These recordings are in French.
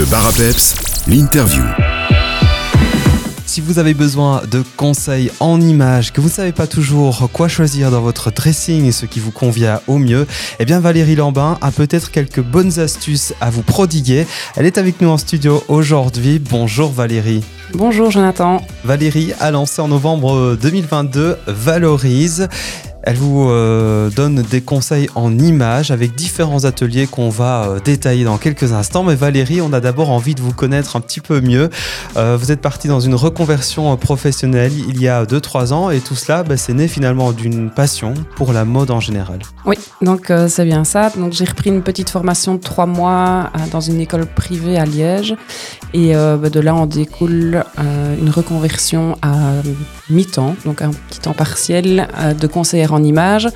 Le bar à peps, l'interview. Si vous avez besoin de conseils en images, que vous ne savez pas toujours quoi choisir dans votre dressing et ce qui vous convient au mieux, eh bien Valérie Lambin a peut-être quelques bonnes astuces à vous prodiguer. Elle est avec nous en studio aujourd'hui. Bonjour Valérie. Bonjour Jonathan. Valérie a lancé en novembre 2022 Valorise. Elle vous euh, donne des conseils en images avec différents ateliers qu'on va euh, détailler dans quelques instants. Mais Valérie, on a d'abord envie de vous connaître un petit peu mieux. Euh, vous êtes partie dans une reconversion professionnelle il y a 2-3 ans et tout cela, bah, c'est né finalement d'une passion pour la mode en général. Oui, donc c'est bien ça. Donc j'ai repris une petite formation de 3 mois dans une école privée à Liège et bah, de là on découle une reconversion à mi-temps, donc un petit temps partiel de conseillère en images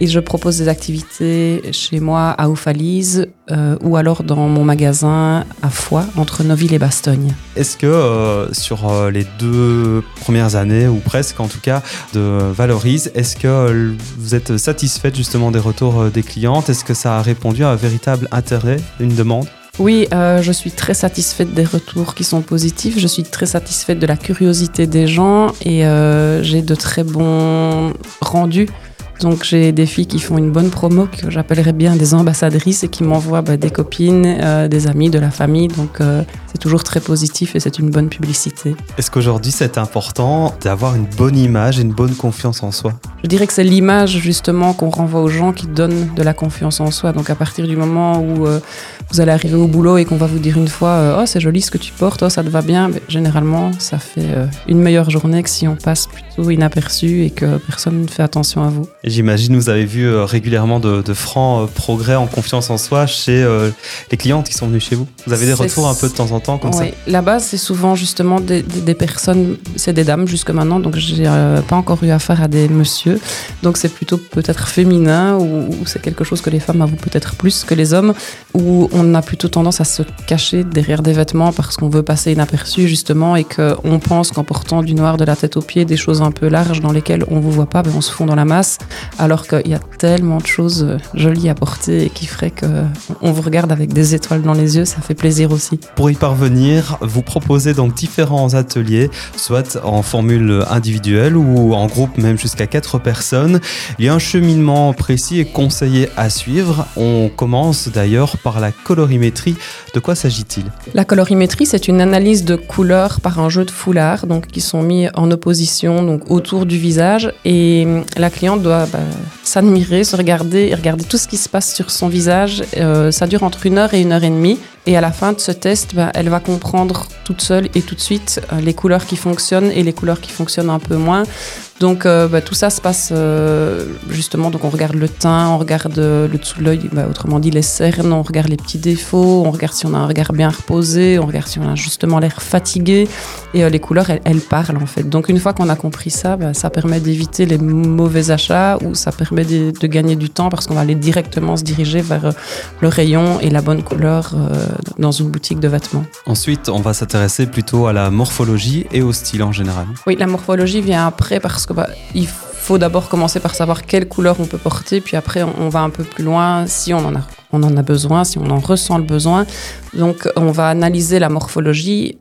et je propose des activités chez moi à Oufalise euh, ou alors dans mon magasin à Foix entre Noville et Bastogne. Est-ce que euh, sur euh, les deux premières années ou presque en tout cas de Valorise, est-ce que vous êtes satisfaite justement des retours des clientes? Est-ce que ça a répondu à un véritable intérêt, une demande? Oui, je suis très satisfaite des retours qui sont positifs. Je suis très satisfaite de la curiosité des gens et j'ai de très bons rendus donc j'ai des filles qui font une bonne promo que j'appellerais bien des ambassadrices et qui m'envoient bah, des copines, euh, des amis, de la famille. Donc euh, c'est toujours très positif et c'est une bonne publicité. Est-ce qu'aujourd'hui c'est important d'avoir une bonne image et une bonne confiance en soi? Je dirais que c'est l'image justement qu'on renvoie aux gens qui donne de la confiance en soi. Donc à partir du moment où euh, vous allez arriver au boulot et qu'on va vous dire une fois Oh c'est joli ce que tu portes, oh ça te va bien, généralement ça fait une meilleure journée que si on passe plutôt inaperçu et que personne ne fait attention à vous. J'imagine vous avez vu euh, régulièrement de, francs euh, progrès en confiance en soi chez euh, les clientes qui sont venues chez vous. Vous avez des retours un peu de temps en temps comme oui. ça La base, c'est souvent justement des, personnes, c'est des dames jusque maintenant, donc j'ai pas encore eu affaire à des messieurs. Donc c'est plutôt peut-être féminin ou, c'est quelque chose que les femmes avouent peut-être plus que les hommes, où on a plutôt tendance à se cacher derrière des vêtements parce qu'on veut passer inaperçu justement et qu'on pense qu'en portant du noir de la tête aux pieds, des choses un peu larges dans lesquelles on vous voit pas, ben on se fond dans la masse alors qu'il y a tellement de choses euh, jolies à porter et qui ferait qu'on vous regarde avec des étoiles dans les yeux, ça fait plaisir aussi. Pour y parvenir, vous proposez donc différents ateliers, soit en formule individuelle ou en groupe même jusqu'à 4 personnes. Il y a un cheminement précis et conseillé à suivre. On commence d'ailleurs par la colorimétrie. De quoi s'agit-il? La colorimétrie, c'est une analyse de couleurs par un jeu de foulards donc, qui sont mis en opposition donc, autour du visage et la cliente doit bah, s'admirer, se regarder et regarder tout ce qui se passe sur son visage. Euh, ça dure entre une heure et une heure et demie. Et à la fin de ce test, bah, elle va comprendre toute seule et tout de suite euh, les couleurs qui fonctionnent et les couleurs qui fonctionnent un peu moins. Donc euh, bah, tout ça se passe euh, justement, donc on regarde le teint, on regarde le dessous de l'œil, bah, autrement dit les cernes, on regarde les petits défauts, on regarde si on a un regard bien reposé, on regarde si on a justement l'air fatigué. Et les couleurs, elles, parlent en fait. Donc une fois qu'on a compris ça, ça permet d'éviter les mauvais achats ou ça permet de, de gagner du temps parce qu'on va aller directement se diriger vers le rayon et la bonne couleur dans une boutique de vêtements. Ensuite, on va s'intéresser plutôt à la morphologie et au style en général. Oui, la morphologie vient après parce que bah, il faut d'abord commencer par savoir quelle couleur on peut porter, puis après on va un peu plus loin si on en a besoin, si on en ressent le besoin. Donc on va analyser la morphologie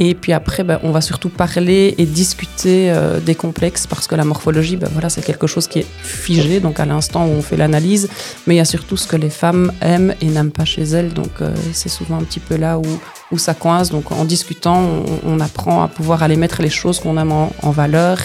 et puis après, ben, on va surtout parler et discuter euh, des complexes parce que la morphologie, ben, voilà, c'est quelque chose qui est figé, donc à l'instant où on fait l'analyse. Mais il y a surtout ce que les femmes aiment et n'aiment pas chez elles. Donc euh, c'est souvent un petit peu là où, ça coince. Donc en discutant, on, apprend à pouvoir aller mettre les choses qu'on aime en valeur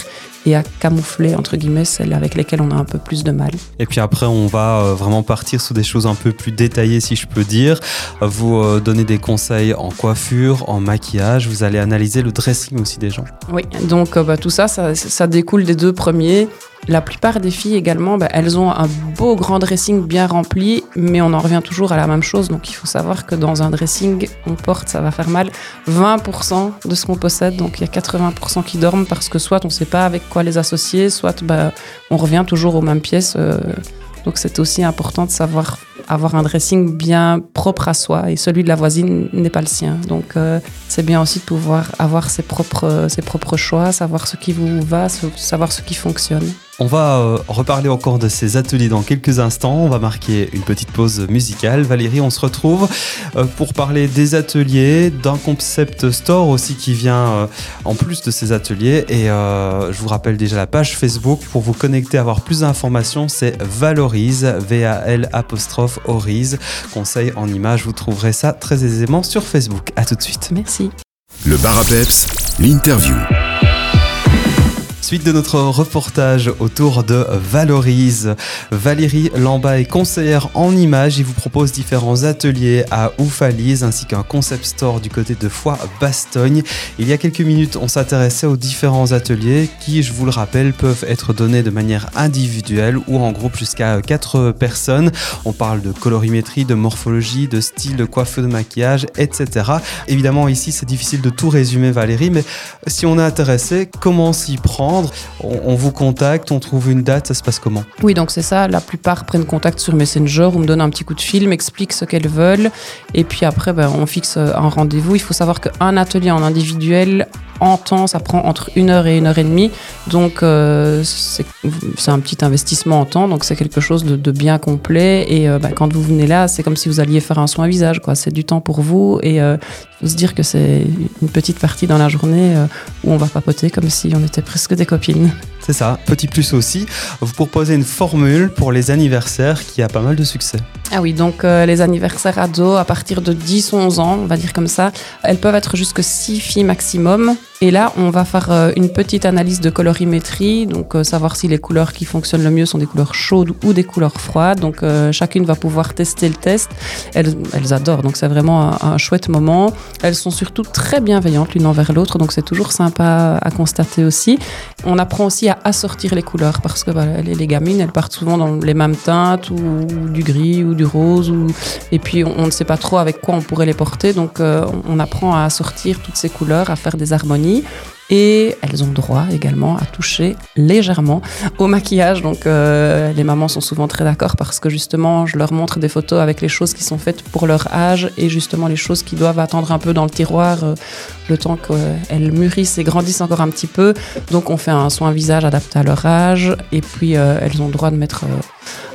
et à camoufler entre guillemets celles avec lesquelles on a un peu plus de mal. Et puis après, on va euh, vraiment partir sur des choses un peu plus détaillées, si je peux dire. Vous euh, donner des conseils en coiffure, en maquillage. Vous allez analyser le dressing aussi des gens. Oui, donc euh, bah, tout ça, ça, ça découle des deux premiers. La plupart des filles également, bah, elles ont un beau grand dressing bien rempli, mais on en revient toujours à la même chose. Donc il faut savoir que dans un dressing, on porte, ça va faire mal, 20% de ce qu'on possède. Donc il y a 80% qui dorment parce que soit on ne sait pas avec quoi les associer, soit bah, on revient toujours aux mêmes pièces. Euh. donc c'est aussi important de savoir avoir un dressing bien propre à soi et celui de la voisine n'est pas le sien. Donc euh, c'est bien aussi de pouvoir avoir ses propres, ses propres choix, savoir ce qui vous va, savoir ce qui fonctionne. On va euh, reparler encore de ces ateliers dans quelques instants. On va marquer une petite pause musicale. Valérie, on se retrouve euh, pour parler des ateliers, d'un concept store aussi qui vient euh, en plus de ces ateliers. Et je vous rappelle déjà la page Facebook pour vous connecter, avoir plus d'informations. C'est Valorise, V-A-L apostrophe. Conseil en images, vous trouverez ça très aisément sur Facebook. À tout de suite. Merci. Le bar à peps, l'interview. Suite de notre reportage autour de Valorise. Valérie Lamba est conseillère en images. Il vous propose différents ateliers à Oufalise ainsi qu'un concept store du côté de Foix-Bastogne. Il y a quelques minutes, on s'intéressait aux différents ateliers qui, je vous le rappelle, peuvent être donnés de manière individuelle ou en groupe jusqu'à 4 personnes. On parle de colorimétrie, de morphologie, de style, de coiffure, de maquillage, etc. Évidemment, ici, c'est difficile de tout résumer, Valérie, mais si on est intéressé, comment s'y prendre on, vous contacte, on trouve une date, ça se passe comment? Oui, donc c'est ça. La plupart prennent contact sur Messenger ou me donnent un petit coup de fil, m'expliquent ce qu'elles veulent. Et puis après, ben, on fixe un rendez-vous. Il faut savoir qu'un atelier en individuel, en temps, ça prend entre une heure et une heure et demie. Donc, euh, c'est un petit investissement en temps. Donc, c'est quelque chose de, bien complet. Et euh, ben, quand vous venez là, c'est comme si vous alliez faire un soin visage. C'est du temps pour vous. Et euh, se dire que c'est une petite partie dans la journée où on va papoter comme si on était presque des copines. C'est ça. Petit plus aussi, vous proposez une formule pour les anniversaires qui a pas mal de succès. Ah oui, donc euh, les anniversaires ados à partir de 10-11 ans, on va dire comme ça, elles peuvent être jusque 6 filles maximum. Et là, on va faire euh, une petite analyse de colorimétrie, donc euh, savoir si les couleurs qui fonctionnent le mieux sont des couleurs chaudes ou des couleurs froides. Donc chacune va pouvoir tester le test. Elles, adorent, donc c'est vraiment un, chouette moment. Elles sont surtout très bienveillantes l'une envers l'autre, donc c'est toujours sympa à constater aussi. On apprend aussi à assortir les couleurs parce que les, gamines, elles partent souvent dans les mêmes teintes ou, du gris ou du rose. Et puis on, ne sait pas trop avec quoi on pourrait les porter. Donc euh, on apprend à assortir toutes ces couleurs, à faire des harmonies et elles ont droit également à toucher légèrement au maquillage. Donc euh, les mamans sont souvent très d'accord parce que justement je leur montre des photos avec les choses qui sont faites pour leur âge et justement les choses qui doivent attendre un peu dans le tiroir euh, le temps qu'elles mûrissent et grandissent encore un petit peu. Donc on fait un soin visage adapté à leur âge et puis euh, elles ont droit de mettre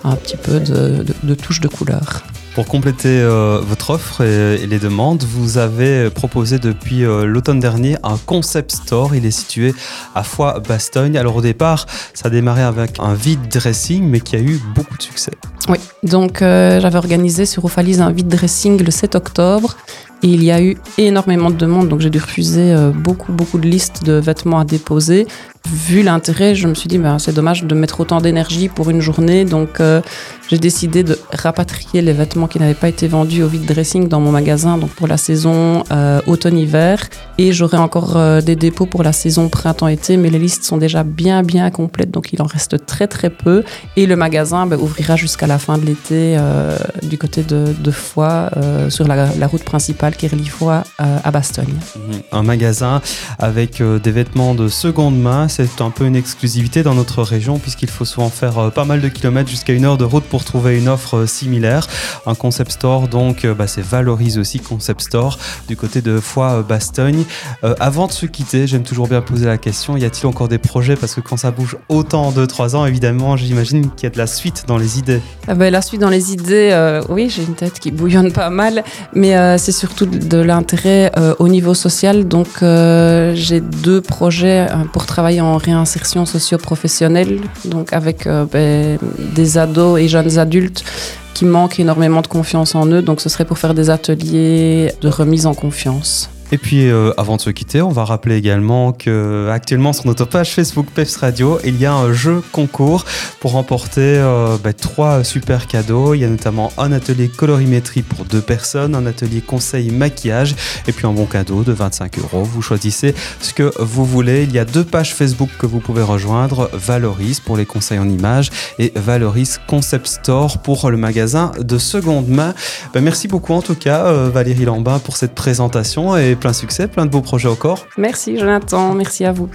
un petit peu de, de touche de couleur. Pour compléter euh, votre offre et, les demandes, vous avez proposé depuis euh, l'automne dernier un concept store. Il est situé à Foix-Bastogne. Alors au départ, ça a démarré avec un vide dressing, mais qui a eu beaucoup de succès. Oui, donc euh, j'avais organisé sur Ophalise un vide dressing le 7 octobre. Et il y a eu énormément de demandes, donc j'ai dû refuser beaucoup, beaucoup de listes de vêtements à déposer vu l'intérêt, je me suis dit, ben, c'est dommage de mettre autant d'énergie pour une journée. Donc, euh, j'ai décidé de rapatrier les vêtements qui n'avaient pas été vendus au vide dressing dans mon magasin, donc pour la saison euh, automne-hiver. Et j'aurai encore euh, des dépôts pour la saison printemps-été, mais les listes sont déjà bien, bien complètes, donc il en reste très, très peu. Et le magasin ben, ouvrira jusqu'à la fin de l'été du côté de, de Foix, sur la, route principale qui relie Foix à Bastogne. Un magasin avec des vêtements de seconde main c'est un peu une exclusivité dans notre région puisqu'il faut souvent faire euh, pas mal de kilomètres jusqu'à une heure de route pour trouver une offre euh, similaire. Un concept store, donc, euh, bah, c'est Valorise aussi Concept Store du côté de Foix-Bastogne. avant de se quitter, j'aime toujours bien poser la question y a-t-il encore des projets? Parce que quand ça bouge autant en 2-3 ans, évidemment, j'imagine qu'il y a de la suite dans les idées. Ah ben, la suite dans les idées, oui, j'ai une tête qui bouillonne pas mal, mais c'est surtout de l'intérêt au niveau social. Donc, j'ai deux projets pour travailler en réinsertion socio-professionnelle, donc avec euh, ben, des ados et jeunes adultes qui manquent énormément de confiance en eux. Donc ce serait pour faire des ateliers de remise en confiance. Et puis, euh, avant de se quitter, on va rappeler également que actuellement sur notre page Facebook Peps Radio, il y a un jeu concours pour remporter euh, bah, trois super cadeaux. Il y a notamment un atelier colorimétrie pour deux personnes, un atelier conseil maquillage et puis un bon cadeau de 25 euros. Vous choisissez ce que vous voulez. Il y a deux pages Facebook que vous pouvez rejoindre Valoris pour les conseils en images et Valoris Concept Store pour le magasin de seconde main. Bah, merci beaucoup en tout cas, euh, Valérie Lambin, pour cette présentation et plein succès, plein de beaux projets encore. Merci Jonathan, merci à vous.